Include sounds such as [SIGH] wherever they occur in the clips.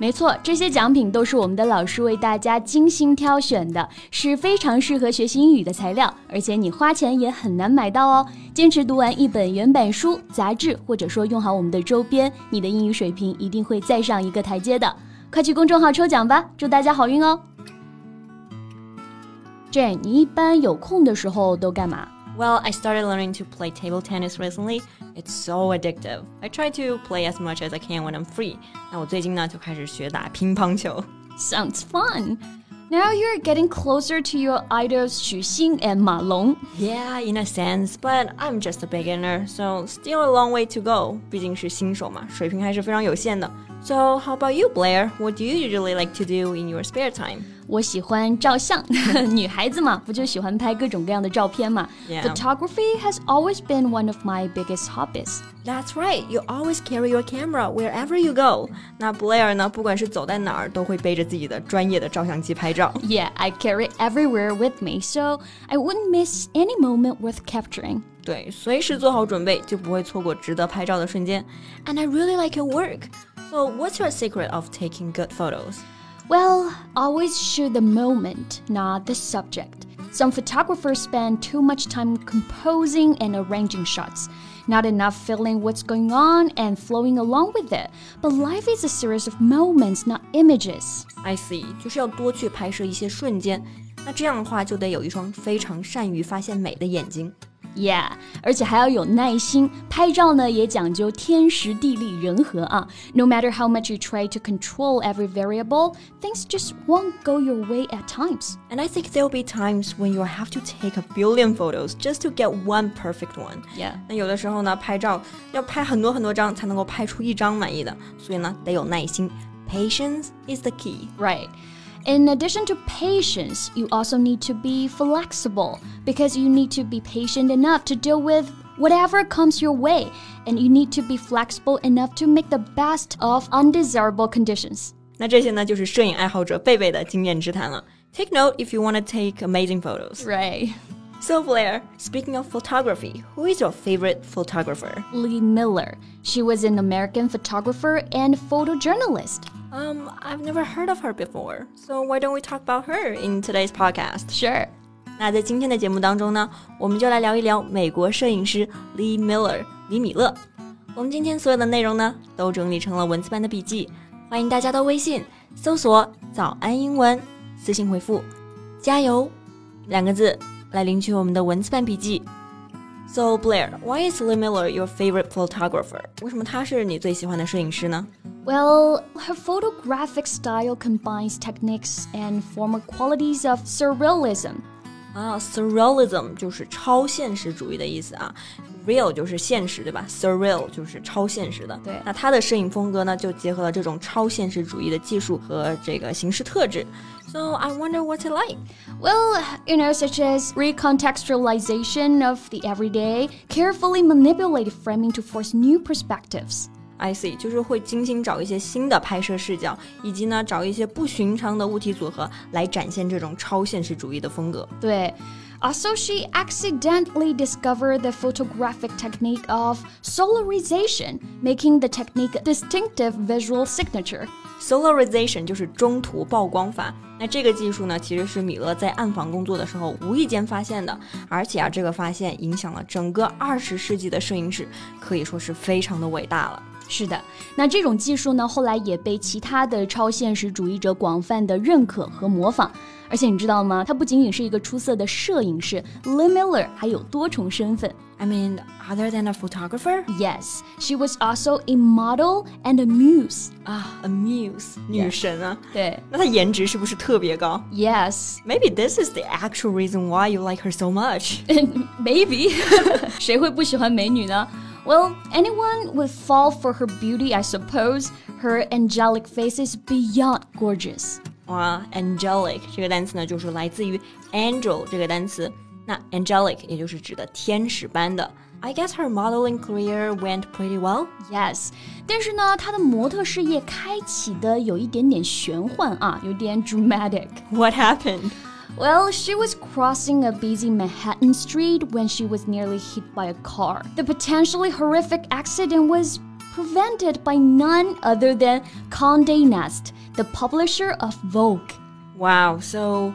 没错，这些奖品都是我们的老师为大家精心挑选的，是非常适合学习英语的材料，而且你花钱也很难买到哦。坚持读完一本原版书、杂志，或者说用好我们的周边，你的英语水平一定会再上一个台阶的。快去公众号抽奖吧，祝大家好运哦！Jane，你一般有空的时候都干嘛 Well, I started learning to play table tennis recently. It's so addictive. I try to play as much as I can when I'm free. 那我最近呢就开始学打乒乓球。Sounds fun. Now you're getting closer to your idols Xu Xin and Ma Long. Yeah, in a sense, but I'm just a beginner, so still a long way to go. 毕竟是新手嘛，水平还是非常有限的。So how about you, Blair? What do you usually like to do in your spare time? 我喜欢照相，女孩子嘛，不就喜欢拍各种各样的照片嘛。Yeah. [LAUGHS] Photography has always been one of my biggest hobbies. That's right. You always carry your camera wherever you go. 那 Blair 呢，不管是走在哪儿，都会背着自己的专业的照相机拍照。Yeah, I carry it everywhere with me, so I wouldn't miss any moment worth capturing. 对，随时做好准备，就不会错过值得拍照的瞬间。And I really like your work. So, what's your secret of taking good photos? Well, always shoot the moment, not the subject. Some photographers spend too much time composing and arranging shots, not enough feeling what's going on and flowing along with it. But life is a series of moments, not images. I see，就是要多去拍摄一些瞬间。那这样的话，就得有一双非常善于发现美的眼睛。 Yeah，而且还要有耐心。拍照呢也讲究天时地利人和啊。No matter how much you try to control every variable, things just won't go your way at times. And I think there'll be times when you'll have to take a billion photos just to get one perfect one. Yeah. 那有的时候呢，拍照要拍很多很多张才能够拍出一张满意的，所以呢，得有耐心。Patience is the key. Right. In addition to patience, you also need to be flexible because you need to be patient enough to deal with whatever comes your way, and you need to be flexible enough to make the best of undesirable conditions. 那这些呢，就是摄影爱好者贝贝的经验之谈了。Take note if you want to take amazing photos. Right. So Blair, speaking of photography, who is your favorite photographer? Lee Miller. She was an American photographer and photojournalist. Um, I've never heard of her before. So why don't we talk about her in today's podcast? Sure. 那在今天的节目当中呢，我们就来聊一聊美国摄影师 Lee Miller 李米勒。我们今天所有的内容呢，都整理成了文字版的笔记，欢迎大家到微信搜索“早安英文”，私信回复“加油”两个字来领取我们的文字版笔记。So Blair, why is Lee Miller your favorite photographer? Well, her photographic style combines techniques and formal qualities of surrealism. Ah, 啊，surrealism 就是超现实主义的意思啊。，real 就是现实，对吧？surreal 就是超现实的。对那他的摄影风格呢，就结合了这种超现实主义的技术和这个形式特质。So I wonder what's it like. Well, you know, such as recontextualization of the everyday, carefully manipulated framing to force new perspectives. I see，就是会精心找一些新的拍摄视角，以及呢找一些不寻常的物体组合来展现这种超现实主义的风格。对。 Also, she accidentally discovered the photographic technique of solarization, making the technique a distinctive visual signature. Solarization 就是中途曝光法。那这个技术呢，其实是米勒在暗房工作的时候无意间发现的，而且啊，这个发现影响了整个二十世纪的摄影史，可以说是非常的伟大了。 是的，那这种技术呢，后来也被其他的超现实主义者广泛的认可和模仿。而且你知道吗？他不仅仅是一个出色的摄影师，Lee Miller 还有多重身份。I mean, other than a photographer? Yes, she was also a model and a muse. Ah, 啊、ah,，a muse，女神啊。对，那她颜值是不是特别高？Yes. Maybe this is the actual reason why you like her so much. [LAUGHS] Maybe. [LAUGHS] 谁会不喜欢美女呢？？Well, anyone would fall for her beauty, I suppose. Her angelic face is beyond gorgeous. 哇，angelic 这个单词呢，就是来自于 angel 这个单词。那 angelic 也就是指的天使般的。I guess her modeling career went pretty well. Yes，但是呢，她的模特事业开启的有一点点玄幻啊，有点 dramatic。 What happened? Well, she was crossing a busy Manhattan street when she was nearly hit by a car. The potentially horrific accident was prevented by none other than Condé Nast, the publisher of Vogue. Wow, so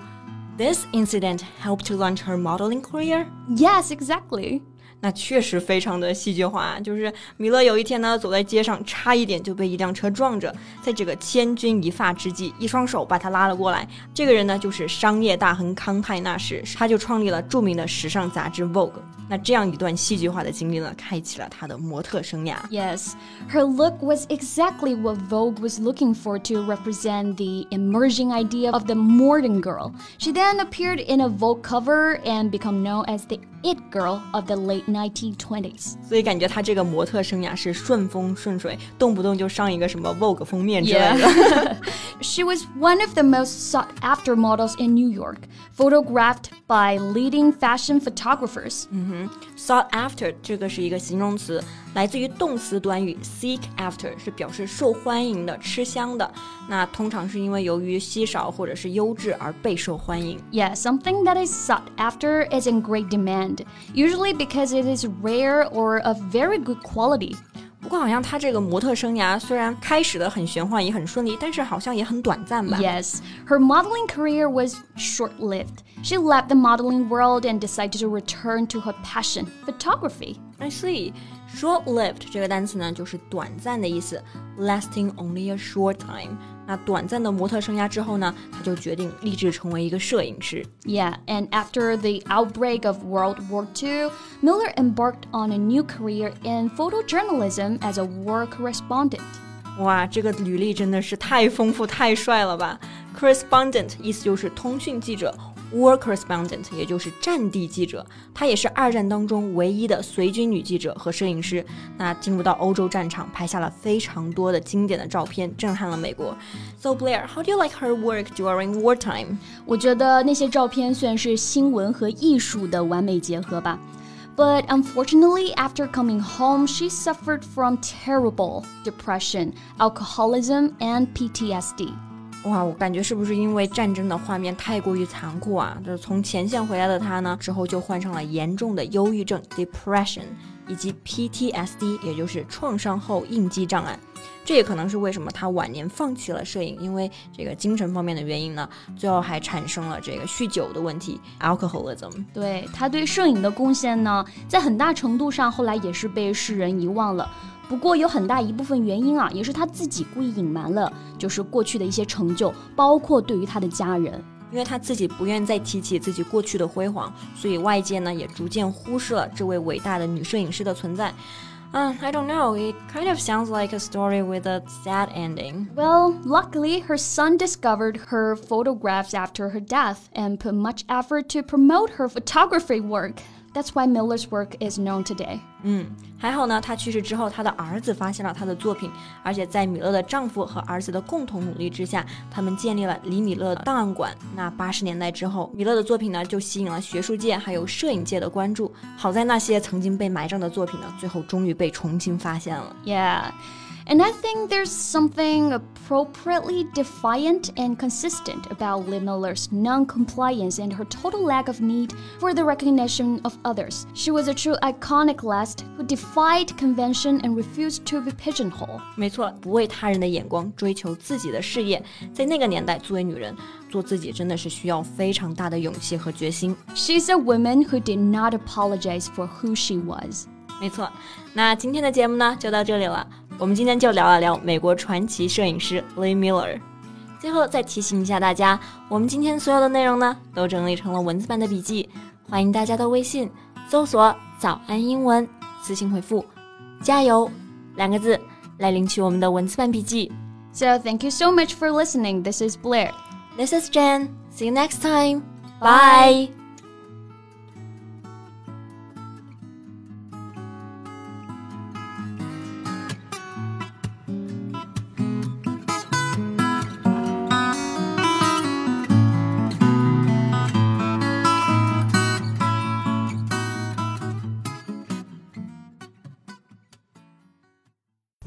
this incident helped to launch her modeling career? Yes, exactly. 那确实非常的戏剧化，就是米勒有一天呢，走在街上，差一点就被一辆车撞着，在这个千钧一发之际，一双手把他拉了过来。这个人呢，就是商业大亨康泰纳仕，他就创立了着名的时尚杂志 Vogue。那这样一段戏剧化的经历呢，开启了他的模特生涯。 Yes, her look was exactly what Vogue was looking for to represent the emerging idea of the modern girl. She then appeared in a Vogue cover and become known as the it girl of the late 1920s. 所以感觉他这个模特生涯是顺风顺水，动不动就上一个什么 Vogue 封面之类的。 [LAUGHS] [LAUGHS] She was one of the most sought after models in New York, photographed by leading fashion photographers. Sought after 这个是一个形容词，来自于动词短语 seek after，是表示受欢迎的、吃香的。那通常是因为由于稀少或者是优质而备受欢迎。 Yeah, something that is sought after is in great demand, usually because it is rare or of very good quality. 不过好像她这个模特生涯虽然开始的很玄幻，也很顺利，但是好像也很短暂吧。 Yes, her modeling career was short lived. She left the modeling world and decided to return to her passion, photography. I see. Short-lived 这个单词呢，就是短暂的意思，lasting only a short time。 那短暂的模特生涯之后呢，她就决定立志成为一个摄影师。 Yeah, and after the outbreak of World War II, Miller embarked on a new career in photojournalism as a war correspondent. 哇，这个履历真的是太丰富、太帅了吧！Correspondent 意思就是通讯记者 ，War correspondent 也就是战地记者。她也是二战当中唯一的随军女记者和摄影师。那进入到欧洲战场，拍下了非常多的经典的照片，震撼了美国。So Blair, how do you like her work during wartime? 我觉得那些照片算是新闻和艺术的完美结合吧。But unfortunately, after coming home, she suffered from terrible depression, alcoholism, and PTSD. 哇，我感觉是不是因为战争的画面太过于残酷啊？就是从前线回来的他呢，之后就患上了严重的忧郁症 （depression） 以及 PTSD，也就是创伤后应激障碍。这也可能是为什么他晚年放弃了摄影，因为这个精神方面的原因呢，最后还产生了这个酗酒的问题 （alcoholism）。对他对摄影的贡献呢，在很大程度上后来也是被世人遗忘了。不过有很大一部分原因啊，也是他自己故意隐瞒了，就是过去的一些成就，包括对于他的家人。因为她自己不愿再提起自己过去的辉煌，所以外界呢也逐渐忽视了这位伟大的女摄影师的存在。嗯、i don't know, it kind of sounds like a story with a sad ending. Well, luckily, her son discovered her photographs after her death and put much effort to promote her photography work. That's why Miller's work is known today. 嗯，还好呢，他去世之后，他的儿子发现了他的作品，而且在米勒的丈夫和儿子的共同努力之下，他们建立了李米勒档案馆。那八十年代之后，米勒的作品呢就吸引了学术界还有摄影界的关注。好在那些曾经被埋葬的作品呢，最后终于被重新发现了。Yeah. And I think there's something appropriately defiant and consistent about Lee Miller's non compliance and her total lack of need for the recognition of others. She was a true iconoclast who defied convention and refused to be pigeonholed. 没错，不为他人的眼光，追求自己的事业。在那个年代，作为女人，做自己真的是需要非常大的勇气和决心。She's a woman who did not apologize for who she was. 没错，那今天的节目呢，就到这里了。我们今天就聊了聊美国传奇摄影师 Lee Miller。最后再提醒一下大家，我们今天所有的内容呢都整理成了文字版的笔记，欢迎大家到微信搜索“早安英文”，私信回复“加油”两个字来领取我们的文字版笔记。So thank you so much for listening. This is Blair. This is Jen. See you next time. Bye.